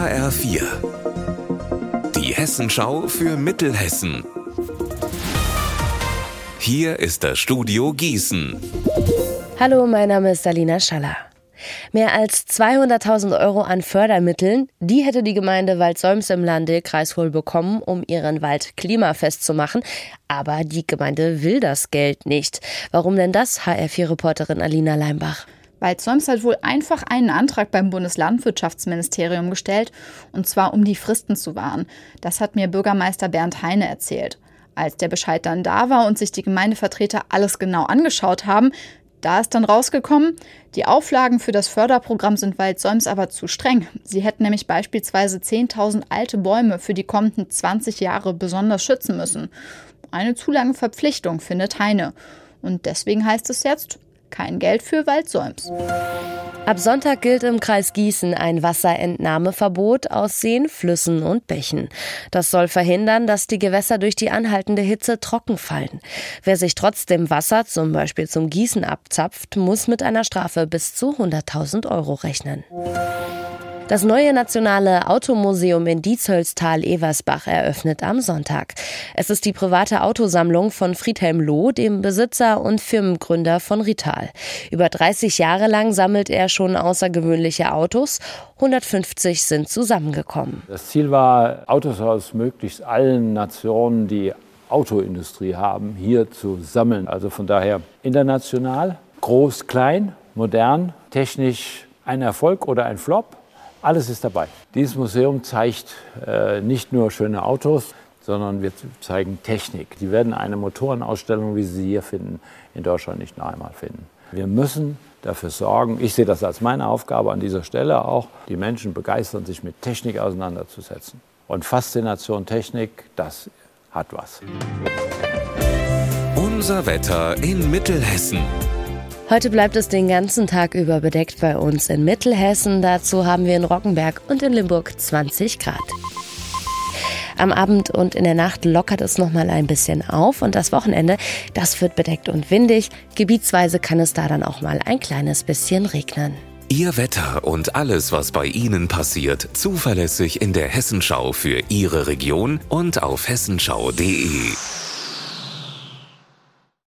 HR4. Die Hessenschau für Mittelhessen. Hier ist das Studio Gießen. Hallo, mein Name ist Salina Schaller. Mehr als 200.000 Euro an Fördermitteln, die hätte die Gemeinde Waldsolms im Lande Kreiswohl bekommen, um ihren Wald klimafest zu machen. Aber die Gemeinde will das Geld nicht. Warum denn das, HR4-Reporterin Alina Leimbach? Waldsolms hat wohl einfach einen Antrag beim Bundeslandwirtschaftsministerium gestellt, und zwar um die Fristen zu wahren. Das hat mir Bürgermeister Bernd Heine erzählt. Als der Bescheid dann da war und sich die Gemeindevertreter alles genau angeschaut haben, da ist dann rausgekommen, die Auflagen für das Förderprogramm sind Waldsolms aber zu streng. Sie hätten nämlich beispielsweise 10.000 alte Bäume für die kommenden 20 Jahre besonders schützen müssen. Eine zu lange Verpflichtung, findet Heine. Und deswegen heißt es jetzt, kein Geld für Waldsolms. Ab Sonntag gilt im Kreis Gießen ein Wasserentnahmeverbot aus Seen, Flüssen und Bächen. Das soll verhindern, dass die Gewässer durch die anhaltende Hitze trocken fallen. Wer sich trotzdem Wasser zum Beispiel zum Gießen abzapft, muss mit einer Strafe bis zu 100.000 Euro rechnen. Das neue Nationale Automuseum in Diezhölztal-Eversbach eröffnet am Sonntag. Es ist die private Autosammlung von Friedhelm Loh, dem Besitzer und Firmengründer von Rital. Über 30 Jahre lang sammelt er schon außergewöhnliche Autos. 150 sind zusammengekommen. Das Ziel war, Autos aus möglichst allen Nationen, die Autoindustrie haben, hier zu sammeln. Also von daher international, groß, klein, modern, technisch ein Erfolg oder ein Flop. Alles ist dabei. Dieses Museum zeigt äh, nicht nur schöne Autos, sondern wir zeigen Technik. Die werden eine Motorenausstellung, wie Sie sie hier finden, in Deutschland nicht noch einmal finden. Wir müssen dafür sorgen, ich sehe das als meine Aufgabe an dieser Stelle auch, die Menschen begeistern, sich mit Technik auseinanderzusetzen. Und Faszination Technik, das hat was. Unser Wetter in Mittelhessen. Heute bleibt es den ganzen Tag über bedeckt bei uns in Mittelhessen. Dazu haben wir in Rockenberg und in Limburg 20 Grad. Am Abend und in der Nacht lockert es noch mal ein bisschen auf und das Wochenende, das wird bedeckt und windig. Gebietsweise kann es da dann auch mal ein kleines bisschen regnen. Ihr Wetter und alles, was bei Ihnen passiert, zuverlässig in der Hessenschau für Ihre Region und auf hessenschau.de.